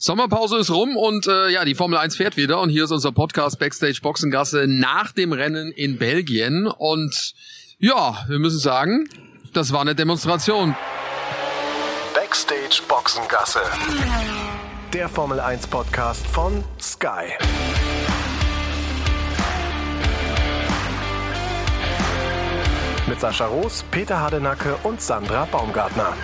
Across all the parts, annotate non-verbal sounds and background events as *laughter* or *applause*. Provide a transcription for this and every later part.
Sommerpause ist rum und äh, ja, die Formel 1 fährt wieder und hier ist unser Podcast Backstage Boxengasse nach dem Rennen in Belgien und ja, wir müssen sagen, das war eine Demonstration. Backstage Boxengasse. Der Formel 1 Podcast von Sky. Mit Sascha Roos, Peter Hardenacke und Sandra Baumgartner.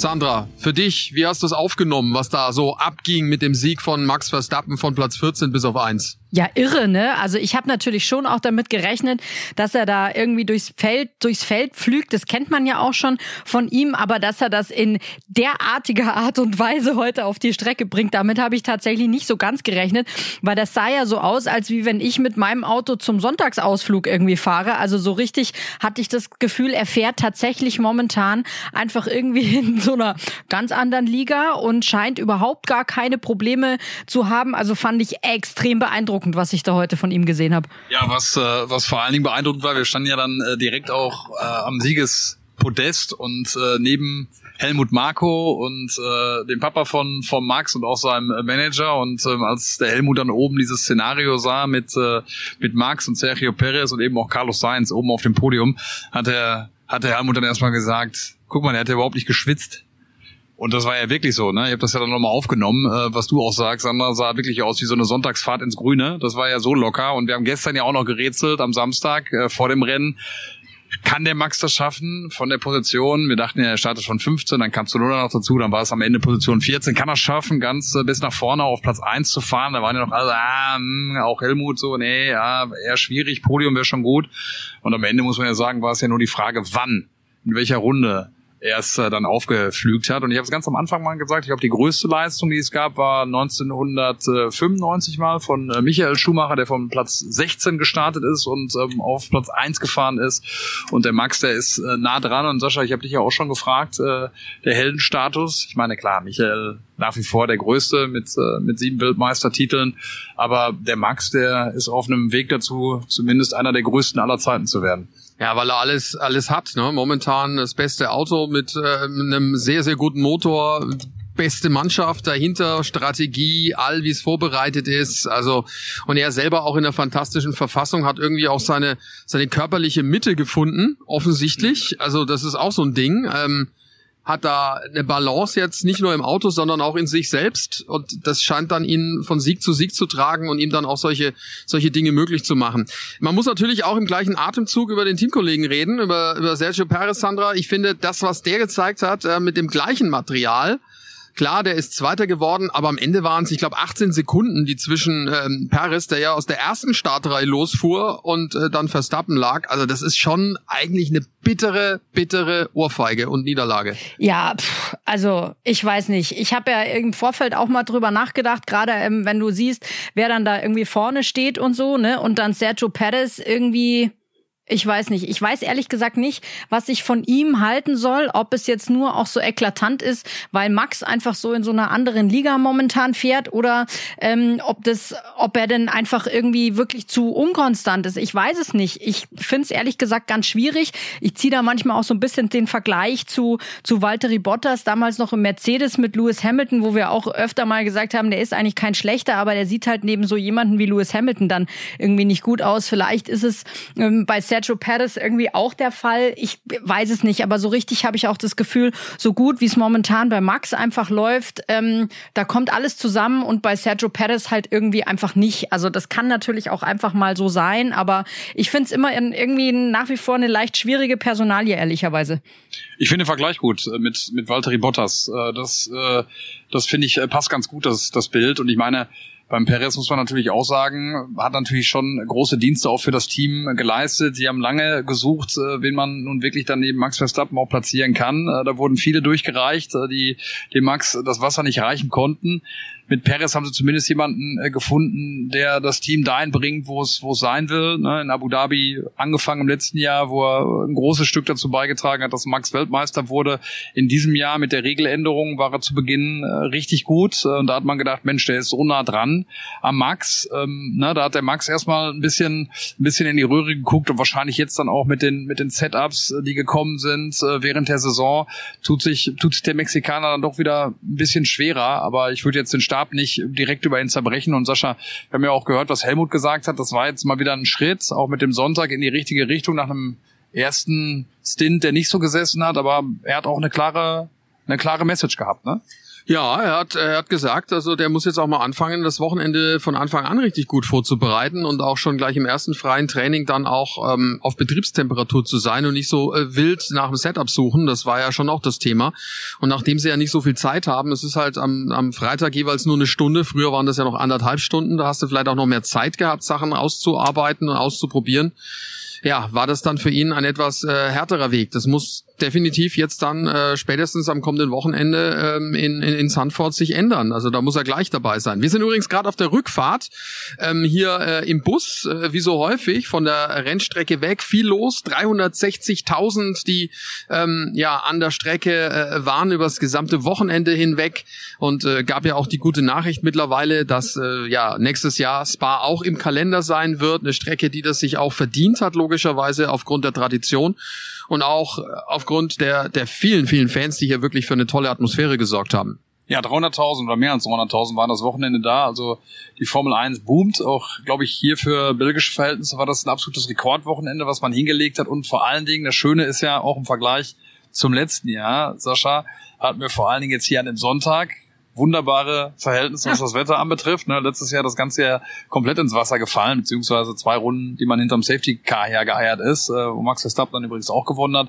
Sandra, für dich, wie hast du es aufgenommen, was da so abging mit dem Sieg von Max Verstappen von Platz 14 bis auf 1? Ja, irre, ne? Also ich habe natürlich schon auch damit gerechnet, dass er da irgendwie durchs Feld, durchs Feld pflügt. Das kennt man ja auch schon von ihm, aber dass er das in derartiger Art und Weise heute auf die Strecke bringt, damit habe ich tatsächlich nicht so ganz gerechnet, weil das sah ja so aus, als wie wenn ich mit meinem Auto zum Sonntagsausflug irgendwie fahre. Also so richtig hatte ich das Gefühl, er fährt tatsächlich momentan einfach irgendwie in so einer ganz anderen Liga und scheint überhaupt gar keine Probleme zu haben. Also fand ich extrem beeindruckend beeindruckend, was ich da heute von ihm gesehen habe. Ja, was, äh, was vor allen Dingen beeindruckend war, wir standen ja dann äh, direkt auch äh, am Siegespodest und äh, neben Helmut Marko und äh, dem Papa von von Max und auch seinem äh, Manager und ähm, als der Helmut dann oben dieses Szenario sah mit äh, mit Max und Sergio Perez und eben auch Carlos Sainz oben auf dem Podium, hat er hat der Helmut dann erstmal gesagt, guck mal, er hat ja überhaupt nicht geschwitzt. Und das war ja wirklich so, ne? Ich habe das ja dann nochmal aufgenommen, äh, was du auch sagst, Sandra, sah wirklich aus wie so eine Sonntagsfahrt ins Grüne. Das war ja so locker. Und wir haben gestern ja auch noch gerätselt am Samstag äh, vor dem Rennen. Kann der Max das schaffen von der Position? Wir dachten ja, er startet von 15, dann kam Zunoda noch dazu, dann war es am Ende Position 14. Kann er schaffen, ganz äh, bis nach vorne auf Platz 1 zu fahren? Da waren ja noch alle, ah, mh, auch Helmut so, nee, ja, eher schwierig, Podium wäre schon gut. Und am Ende muss man ja sagen, war es ja nur die Frage, wann, in welcher Runde erst äh, dann aufgeflügt hat. Und ich habe es ganz am Anfang mal gesagt, ich glaube, die größte Leistung, die es gab, war 1995 mal von äh, Michael Schumacher, der von Platz 16 gestartet ist und ähm, auf Platz 1 gefahren ist. Und der Max, der ist äh, nah dran. Und Sascha, ich habe dich ja auch schon gefragt, äh, der Heldenstatus. Ich meine, klar, Michael nach wie vor der größte mit, äh, mit sieben Weltmeistertiteln. Aber der Max, der ist auf einem Weg dazu, zumindest einer der größten aller Zeiten zu werden. Ja, weil er alles alles hat. Ne? Momentan das beste Auto mit äh, einem sehr sehr guten Motor, beste Mannschaft dahinter, Strategie, all wie es vorbereitet ist. Also und er selber auch in einer fantastischen Verfassung hat irgendwie auch seine seine körperliche Mitte gefunden, offensichtlich. Also das ist auch so ein Ding. Ähm, hat da eine Balance jetzt nicht nur im Auto, sondern auch in sich selbst. Und das scheint dann ihn von Sieg zu Sieg zu tragen und ihm dann auch solche, solche Dinge möglich zu machen. Man muss natürlich auch im gleichen Atemzug über den Teamkollegen reden, über, über Sergio Perez, Sandra. Ich finde, das, was der gezeigt hat, äh, mit dem gleichen Material, Klar, der ist Zweiter geworden, aber am Ende waren es, ich glaube, 18 Sekunden, die zwischen ähm, Paris, der ja aus der ersten Startreihe losfuhr und äh, dann Verstappen lag. Also das ist schon eigentlich eine bittere, bittere Ohrfeige und Niederlage. Ja, pff, also ich weiß nicht. Ich habe ja im Vorfeld auch mal drüber nachgedacht, gerade ähm, wenn du siehst, wer dann da irgendwie vorne steht und so, ne? Und dann Sergio Perez irgendwie ich weiß nicht. Ich weiß ehrlich gesagt nicht, was ich von ihm halten soll, ob es jetzt nur auch so eklatant ist, weil Max einfach so in so einer anderen Liga momentan fährt oder ähm, ob das, ob er denn einfach irgendwie wirklich zu unkonstant ist. Ich weiß es nicht. Ich finde es ehrlich gesagt ganz schwierig. Ich ziehe da manchmal auch so ein bisschen den Vergleich zu zu Valtteri Bottas damals noch im Mercedes mit Lewis Hamilton, wo wir auch öfter mal gesagt haben, der ist eigentlich kein schlechter, aber der sieht halt neben so jemanden wie Lewis Hamilton dann irgendwie nicht gut aus. Vielleicht ist es ähm, bei Sergio Perez irgendwie auch der Fall. Ich weiß es nicht, aber so richtig habe ich auch das Gefühl, so gut wie es momentan bei Max einfach läuft, ähm, da kommt alles zusammen und bei Sergio Perez halt irgendwie einfach nicht. Also das kann natürlich auch einfach mal so sein, aber ich finde es immer irgendwie nach wie vor eine leicht schwierige Personalie, ehrlicherweise. Ich finde den Vergleich gut äh, mit, mit Valtteri Bottas. Äh, das, äh, das finde ich passt ganz gut, das, das Bild. Und ich meine, beim Perez muss man natürlich auch sagen, hat natürlich schon große Dienste auch für das Team geleistet. Sie haben lange gesucht, äh, wen man nun wirklich dann neben Max Verstappen auch platzieren kann. Äh, da wurden viele durchgereicht, äh, die dem Max das Wasser nicht reichen konnten mit Perez haben sie zumindest jemanden äh, gefunden, der das Team dahin bringt, wo es wo es sein will. Ne? In Abu Dhabi angefangen im letzten Jahr, wo er ein großes Stück dazu beigetragen hat, dass Max Weltmeister wurde. In diesem Jahr mit der Regeländerung war er zu Beginn äh, richtig gut. Äh, und da hat man gedacht, Mensch, der ist so nah dran an am Max. Ähm, ne, da hat der Max erstmal ein bisschen, ein bisschen in die Röhre geguckt und wahrscheinlich jetzt dann auch mit den, mit den Setups, äh, die gekommen sind äh, während der Saison, tut sich, tut sich der Mexikaner dann doch wieder ein bisschen schwerer. Aber ich würde jetzt den Stab nicht direkt über ihn zerbrechen. Und Sascha, wir haben ja auch gehört, was Helmut gesagt hat. Das war jetzt mal wieder ein Schritt, auch mit dem Sonntag in die richtige Richtung nach einem ersten Stint, der nicht so gesessen hat, aber er hat auch eine klare, eine klare Message gehabt, ne? Ja, er hat, er hat gesagt, also der muss jetzt auch mal anfangen, das Wochenende von Anfang an richtig gut vorzubereiten und auch schon gleich im ersten freien Training dann auch ähm, auf Betriebstemperatur zu sein und nicht so äh, wild nach dem Setup suchen. Das war ja schon auch das Thema. Und nachdem sie ja nicht so viel Zeit haben, es ist halt am, am Freitag jeweils nur eine Stunde. Früher waren das ja noch anderthalb Stunden. Da hast du vielleicht auch noch mehr Zeit gehabt, Sachen auszuarbeiten und auszuprobieren ja, war das dann für ihn ein etwas äh, härterer Weg. Das muss definitiv jetzt dann äh, spätestens am kommenden Wochenende ähm, in, in, in Sanford sich ändern. Also da muss er gleich dabei sein. Wir sind übrigens gerade auf der Rückfahrt ähm, hier äh, im Bus, äh, wie so häufig, von der Rennstrecke weg. Viel los, 360.000, die ähm, ja an der Strecke äh, waren über das gesamte Wochenende hinweg. Und äh, gab ja auch die gute Nachricht mittlerweile, dass äh, ja nächstes Jahr Spa auch im Kalender sein wird. Eine Strecke, die das sich auch verdient hat, logischerweise aufgrund der Tradition und auch aufgrund der, der vielen, vielen Fans, die hier wirklich für eine tolle Atmosphäre gesorgt haben. Ja, 300.000 oder mehr als 300.000 waren das Wochenende da. Also die Formel 1 boomt. Auch, glaube ich, hier für belgische Verhältnisse war das ein absolutes Rekordwochenende, was man hingelegt hat. Und vor allen Dingen, das Schöne ist ja auch im Vergleich zum letzten Jahr, Sascha, hatten wir vor allen Dingen jetzt hier an dem Sonntag wunderbare Verhältnisse, was das Wetter anbetrifft. Ne? Letztes Jahr das ganze Jahr komplett ins Wasser gefallen, beziehungsweise zwei Runden, die man hinterm Safety Car hergeeiert ist, äh, wo Max Verstappen dann übrigens auch gewonnen hat.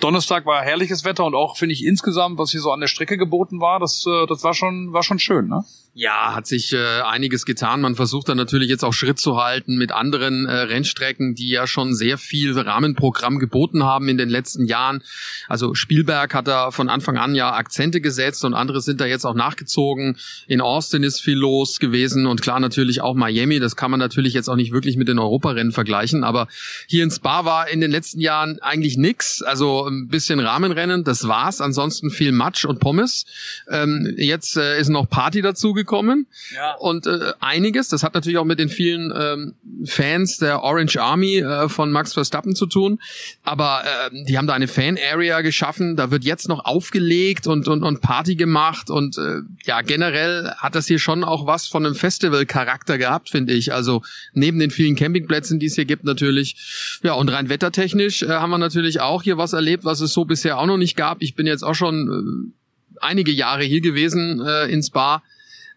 Donnerstag war herrliches Wetter und auch, finde ich, insgesamt, was hier so an der Strecke geboten war, das, äh, das war schon, war schon schön, ne? Ja, hat sich äh, einiges getan. Man versucht dann natürlich jetzt auch Schritt zu halten mit anderen äh, Rennstrecken, die ja schon sehr viel Rahmenprogramm geboten haben in den letzten Jahren. Also Spielberg hat da von Anfang an ja Akzente gesetzt und andere sind da jetzt auch nachgezogen. In Austin ist viel los gewesen und klar natürlich auch Miami. Das kann man natürlich jetzt auch nicht wirklich mit den Europarennen vergleichen, aber hier in Spa war in den letzten Jahren eigentlich nix. Also ein bisschen Rahmenrennen, das war's. Ansonsten viel Matsch und Pommes. Ähm, jetzt äh, ist noch Party dazu gekommen ja. und äh, einiges. Das hat natürlich auch mit den vielen ähm, Fans der Orange Army äh, von Max Verstappen zu tun. Aber äh, die haben da eine Fan-Area geschaffen. Da wird jetzt noch aufgelegt und, und, und Party gemacht. Und äh, ja, generell hat das hier schon auch was von einem Festival-Charakter gehabt, finde ich. Also neben den vielen Campingplätzen, die es hier gibt, natürlich. Ja, und rein wettertechnisch äh, haben wir natürlich auch hier was erlebt, was es so bisher auch noch nicht gab. Ich bin jetzt auch schon äh, einige Jahre hier gewesen äh, ins Bar.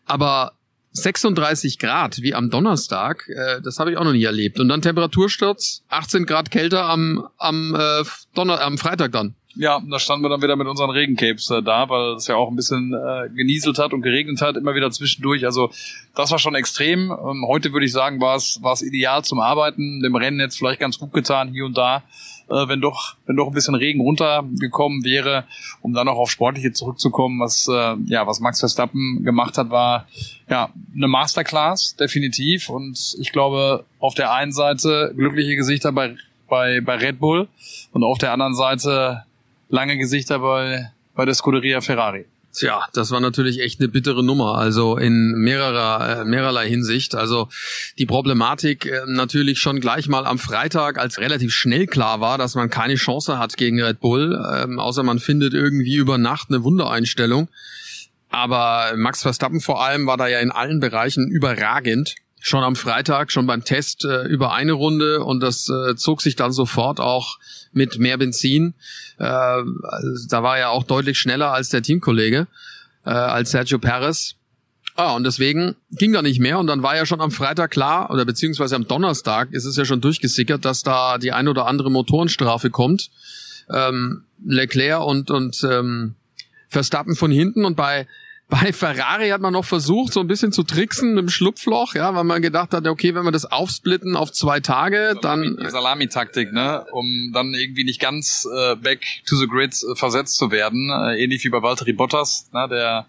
Aber 36 Grad wie am Donnerstag, äh, das habe ich auch noch nie erlebt. Und dann Temperatursturz, 18 Grad kälter am, am, äh, Donner am Freitag dann. Ja, da standen wir dann wieder mit unseren Regencapes äh, da, weil es ja auch ein bisschen äh, genieselt hat und geregnet hat, immer wieder zwischendurch. Also das war schon extrem. Ähm, heute würde ich sagen, war es war es ideal zum Arbeiten. Dem Rennen jetzt vielleicht ganz gut getan, hier und da äh, wenn doch wenn doch ein bisschen Regen runtergekommen wäre, um dann auch auf Sportliche zurückzukommen, was äh, ja was Max Verstappen gemacht hat, war ja eine Masterclass definitiv und ich glaube auf der einen Seite glückliche Gesichter bei bei bei Red Bull und auf der anderen Seite lange Gesichter bei bei der Scuderia Ferrari. Tja, das war natürlich echt eine bittere Nummer, also in mehrerer, äh, mehrerlei Hinsicht. Also die Problematik äh, natürlich schon gleich mal am Freitag, als relativ schnell klar war, dass man keine Chance hat gegen Red Bull, äh, außer man findet irgendwie über Nacht eine Wundereinstellung. Aber Max Verstappen vor allem war da ja in allen Bereichen überragend schon am Freitag, schon beim Test äh, über eine Runde und das äh, zog sich dann sofort auch mit mehr Benzin. Äh, also da war er auch deutlich schneller als der Teamkollege, äh, als Sergio Perez. Ah, und deswegen ging da nicht mehr und dann war ja schon am Freitag klar, oder beziehungsweise am Donnerstag ist es ja schon durchgesickert, dass da die ein oder andere Motorenstrafe kommt. Ähm, Leclerc und, und ähm, Verstappen von hinten und bei bei Ferrari hat man noch versucht, so ein bisschen zu tricksen mit dem Schlupfloch, ja, weil man gedacht hat, okay, wenn wir das aufsplitten auf zwei Tage, Salami, dann Salami-Taktik, ne, um dann irgendwie nicht ganz äh, back to the grid äh, versetzt zu werden, äh, ähnlich wie bei Valtteri Bottas, ne, der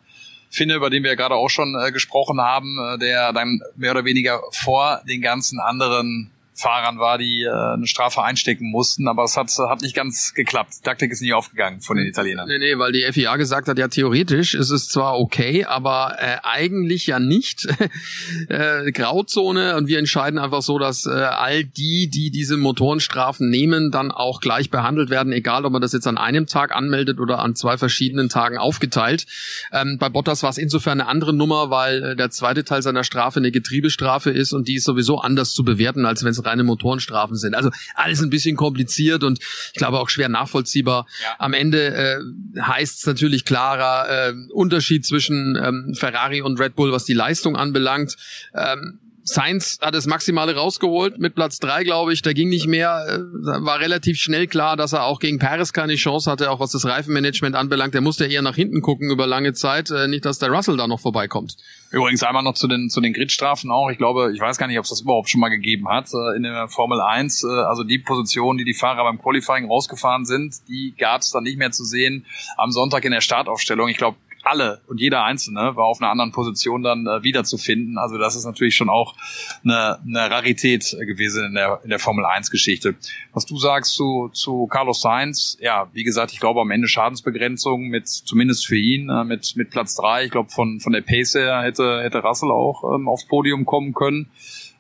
Finne, über den wir ja gerade auch schon äh, gesprochen haben, äh, der dann mehr oder weniger vor den ganzen anderen Fahrern war, die äh, eine Strafe einstecken mussten, aber es hat, hat nicht ganz geklappt. Die Taktik ist nicht aufgegangen von den Italienern. Nee, nee, weil die FIA gesagt hat, ja, theoretisch ist es zwar okay, aber äh, eigentlich ja nicht. *laughs* äh, Grauzone und wir entscheiden einfach so, dass äh, all die, die diese Motorenstrafen nehmen, dann auch gleich behandelt werden, egal ob man das jetzt an einem Tag anmeldet oder an zwei verschiedenen Tagen aufgeteilt. Ähm, bei Bottas war es insofern eine andere Nummer, weil äh, der zweite Teil seiner Strafe eine Getriebestrafe ist und die ist sowieso anders zu bewerten, als wenn es reine Motorenstrafen sind. Also alles ein bisschen kompliziert und ich glaube auch schwer nachvollziehbar. Ja. Am Ende äh, heißt es natürlich klarer äh, Unterschied zwischen ähm, Ferrari und Red Bull, was die Leistung anbelangt. Ähm, Sainz hat das Maximale rausgeholt mit Platz drei, glaube ich. Da ging nicht mehr. Äh, war relativ schnell klar, dass er auch gegen Paris keine Chance hatte, auch was das Reifenmanagement anbelangt. Der musste eher nach hinten gucken über lange Zeit. Äh, nicht, dass der Russell da noch vorbeikommt. Übrigens einmal noch zu den, zu den Gridstrafen auch. Ich glaube, ich weiß gar nicht, ob es das überhaupt schon mal gegeben hat äh, in der Formel 1. Also die Position, die die Fahrer beim Qualifying rausgefahren sind, die gab es dann nicht mehr zu sehen am Sonntag in der Startaufstellung. Ich glaube, alle und jeder Einzelne war auf einer anderen Position dann äh, wiederzufinden. Also das ist natürlich schon auch eine, eine Rarität gewesen in der, in der Formel 1 Geschichte. Was du sagst zu, zu Carlos Sainz, ja, wie gesagt, ich glaube am Ende Schadensbegrenzung mit, zumindest für ihn, äh, mit, mit Platz drei. Ich glaube von, von der Pace her hätte, hätte Russell auch ähm, aufs Podium kommen können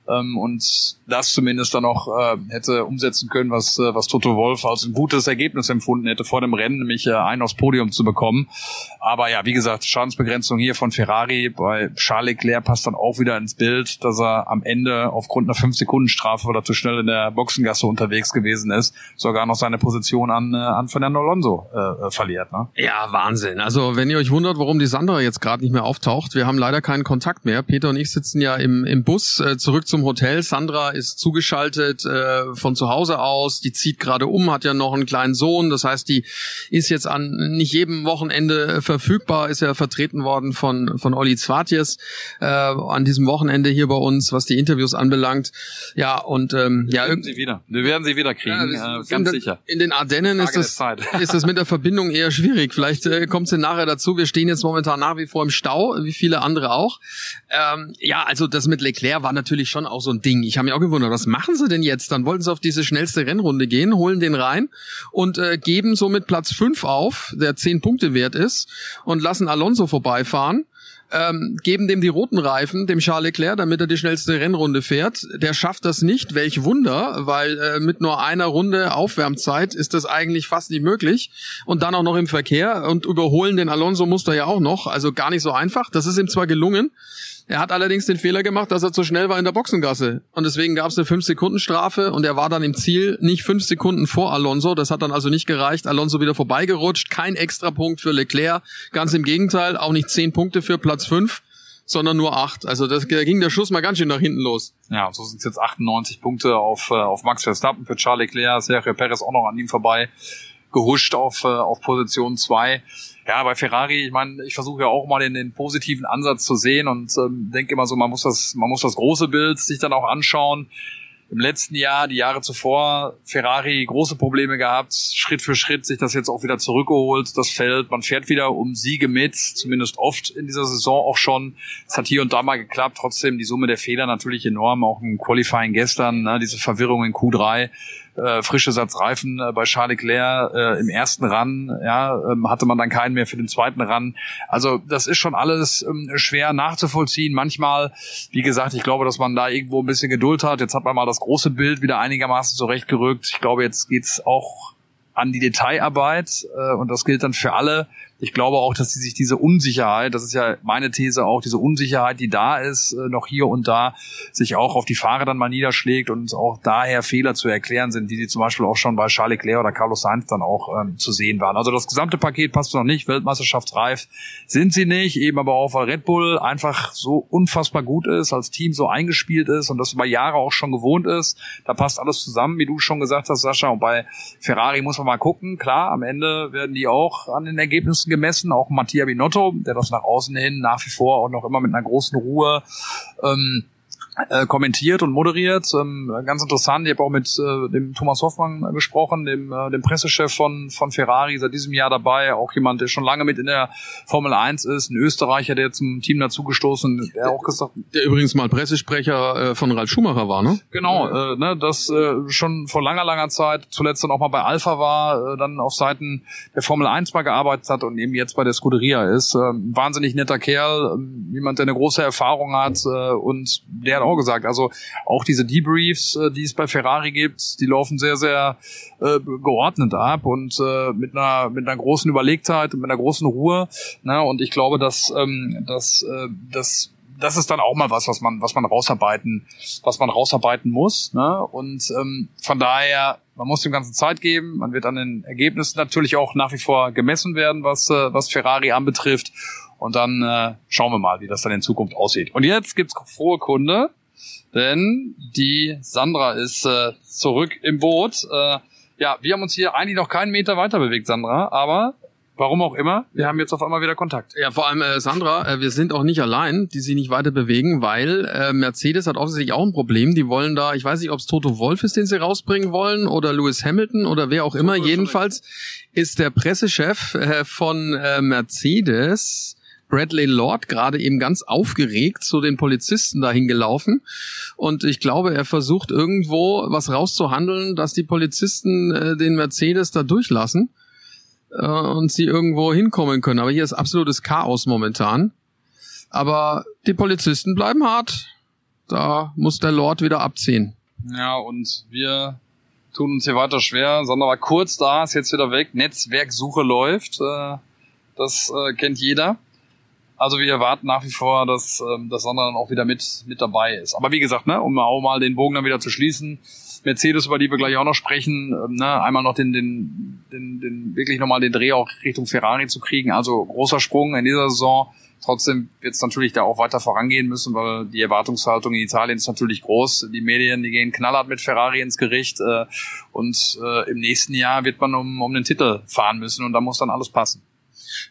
ähm, und das zumindest dann auch äh, hätte umsetzen können, was, äh, was Toto Wolf als ein gutes Ergebnis empfunden hätte vor dem Rennen, nämlich äh, einen aufs Podium zu bekommen. Aber ja, wie gesagt, Schadensbegrenzung hier von Ferrari bei Charles Leclerc passt dann auch wieder ins Bild, dass er am Ende aufgrund einer 5-Sekunden-Strafe, weil zu schnell in der Boxengasse unterwegs gewesen ist, sogar noch seine Position an, äh, an Fernando Alonso äh, äh verliert. Ne? Ja, Wahnsinn. Also wenn ihr euch wundert, warum die Sandra jetzt gerade nicht mehr auftaucht, wir haben leider keinen Kontakt mehr. Peter und ich sitzen ja im, im Bus äh, zurück zum Hotel. Sandra ist zugeschaltet äh, von zu Hause aus. Die zieht gerade um, hat ja noch einen kleinen Sohn. Das heißt, die ist jetzt an nicht jedem Wochenende verfügbar. Ist ja vertreten worden von von Olli Zwartjes äh, an diesem Wochenende hier bei uns, was die Interviews anbelangt. Ja und ähm, wir ja werden sie wieder. Wir werden sie wieder kriegen, ja, äh, ganz sicher. In den Ardennen ist das *laughs* ist das mit der Verbindung eher schwierig. Vielleicht äh, kommt sie nachher dazu. Wir stehen jetzt momentan nach wie vor im Stau, wie viele andere auch. Ähm, ja, also das mit Leclerc war natürlich schon auch so ein Ding. Ich habe mich auch gewundert, was machen sie denn jetzt? Dann wollten sie auf diese schnellste Rennrunde gehen, holen den rein und äh, geben somit Platz fünf auf, der zehn Punkte wert ist, und lassen Alonso vorbeifahren. Ähm, geben dem die roten Reifen, dem Charles Leclerc, damit er die schnellste Rennrunde fährt. Der schafft das nicht, welch Wunder, weil äh, mit nur einer Runde Aufwärmzeit ist das eigentlich fast nicht möglich. Und dann auch noch im Verkehr und überholen den Alonso muss er ja auch noch, also gar nicht so einfach. Das ist ihm zwar gelungen, er hat allerdings den Fehler gemacht, dass er zu schnell war in der Boxengasse. Und deswegen gab es eine 5-Sekunden-Strafe und er war dann im Ziel nicht fünf Sekunden vor Alonso. Das hat dann also nicht gereicht. Alonso wieder vorbeigerutscht. Kein Extrapunkt für Leclerc. Ganz im Gegenteil, auch nicht zehn Punkte für Platz fünf sondern nur acht. Also das, da ging der Schuss mal ganz schön nach hinten los. Ja, so sind es jetzt 98 Punkte auf, äh, auf Max Verstappen für Charles Leclerc, Sergio Perez auch noch an ihm vorbei gehuscht auf, äh, auf Position zwei. Ja, bei Ferrari, ich meine, ich versuche ja auch mal den, den positiven Ansatz zu sehen und ähm, denke immer so, man muss das, man muss das große Bild sich dann auch anschauen. Im letzten Jahr, die Jahre zuvor, Ferrari große Probleme gehabt, Schritt für Schritt sich das jetzt auch wieder zurückgeholt, das Feld. Man fährt wieder um Siege mit, zumindest oft in dieser Saison auch schon. Es hat hier und da mal geklappt, trotzdem die Summe der Fehler natürlich enorm, auch im Qualifying gestern, ne, diese Verwirrung in Q3 äh, frische Satz Reifen äh, bei Charles Leclerc äh, im ersten Run, ja, ähm, hatte man dann keinen mehr für den zweiten Run. Also das ist schon alles ähm, schwer nachzuvollziehen. Manchmal, wie gesagt, ich glaube, dass man da irgendwo ein bisschen Geduld hat. Jetzt hat man mal das große Bild wieder einigermaßen zurechtgerückt. Ich glaube, jetzt geht's auch an die Detailarbeit äh, und das gilt dann für alle ich glaube auch, dass sie sich diese Unsicherheit, das ist ja meine These auch, diese Unsicherheit, die da ist, äh, noch hier und da, sich auch auf die Fahrer dann mal niederschlägt und auch daher Fehler zu erklären sind, wie sie zum Beispiel auch schon bei Charles Leclerc oder Carlos Sainz dann auch ähm, zu sehen waren. Also das gesamte Paket passt noch nicht, weltmeisterschaftsreif sind sie nicht, eben aber auch, weil Red Bull einfach so unfassbar gut ist, als Team so eingespielt ist und das über Jahre auch schon gewohnt ist. Da passt alles zusammen, wie du schon gesagt hast, Sascha. Und bei Ferrari muss man mal gucken. Klar, am Ende werden die auch an den Ergebnissen Leisten gemessen. Auch Mattia Binotto, der das nach außen hin nach wie vor auch noch immer mit einer großen Ruhe ähm, äh, kommentiert und moderiert. Ähm, ganz interessant. Ich habe auch mit äh, dem Thomas Hoffmann gesprochen, dem, äh, dem Pressechef von, von Ferrari, seit diesem Jahr dabei. Auch jemand, der schon lange mit in der Formel 1 ist, ein Österreicher, der zum Team dazugestoßen, der auch gesagt, der übrigens mal Pressesprecher äh, von Ralf Schumacher war, ne? Genau, äh, ne, das äh, schon vor langer, langer Zeit, zuletzt dann auch mal bei Alpha war, äh, dann auf Seiten der Formel 1 mal gearbeitet hat und eben jetzt bei der Scuderia ist. Äh, wahnsinnig netter Kerl, äh, jemand, der eine große Erfahrung hat äh, und der auch gesagt. Also auch diese Debriefs, äh, die es bei Ferrari gibt, die laufen sehr, sehr äh, geordnet ab und äh, mit einer mit einer großen Überlegtheit und mit einer großen Ruhe. Ne? Und ich glaube, dass ähm, dass äh, dass das ist dann auch mal was, was man, was man rausarbeiten, was man rausarbeiten muss. Ne? Und ähm, von daher, man muss dem Ganzen Zeit geben. Man wird an den Ergebnissen natürlich auch nach wie vor gemessen werden, was, äh, was Ferrari anbetrifft. Und dann äh, schauen wir mal, wie das dann in Zukunft aussieht. Und jetzt gibt's frohe Kunde denn die Sandra ist äh, zurück im Boot. Äh, ja, wir haben uns hier eigentlich noch keinen Meter weiter bewegt, Sandra, aber warum auch immer, wir haben jetzt auf einmal wieder Kontakt. Ja, vor allem äh, Sandra, äh, wir sind auch nicht allein, die sich nicht weiter bewegen, weil äh, Mercedes hat offensichtlich auch ein Problem. Die wollen da, ich weiß nicht, ob es Toto Wolf ist, den sie rausbringen wollen, oder Lewis Hamilton oder wer auch immer. Jedenfalls ist der Pressechef äh, von äh, Mercedes Bradley Lord gerade eben ganz aufgeregt zu den Polizisten dahin gelaufen. Und ich glaube, er versucht irgendwo was rauszuhandeln, dass die Polizisten äh, den Mercedes da durchlassen äh, und sie irgendwo hinkommen können. Aber hier ist absolutes Chaos momentan. Aber die Polizisten bleiben hart. Da muss der Lord wieder abziehen. Ja, und wir tun uns hier weiter schwer. Sondern war kurz da, ist jetzt wieder weg. Netzwerksuche läuft. Äh, das äh, kennt jeder. Also wir erwarten nach wie vor, dass ähm, das Sandra dann auch wieder mit mit dabei ist. Aber wie gesagt, ne, um auch mal den Bogen dann wieder zu schließen, Mercedes, über die wir gleich auch noch sprechen, ähm, ne, einmal noch den, den, den, den wirklich nochmal den Dreh auch Richtung Ferrari zu kriegen. Also großer Sprung in dieser Saison. Trotzdem wird es natürlich da auch weiter vorangehen müssen, weil die Erwartungshaltung in Italien ist natürlich groß. Die Medien, die gehen knallhart mit Ferrari ins Gericht äh, und äh, im nächsten Jahr wird man um, um den Titel fahren müssen und da muss dann alles passen.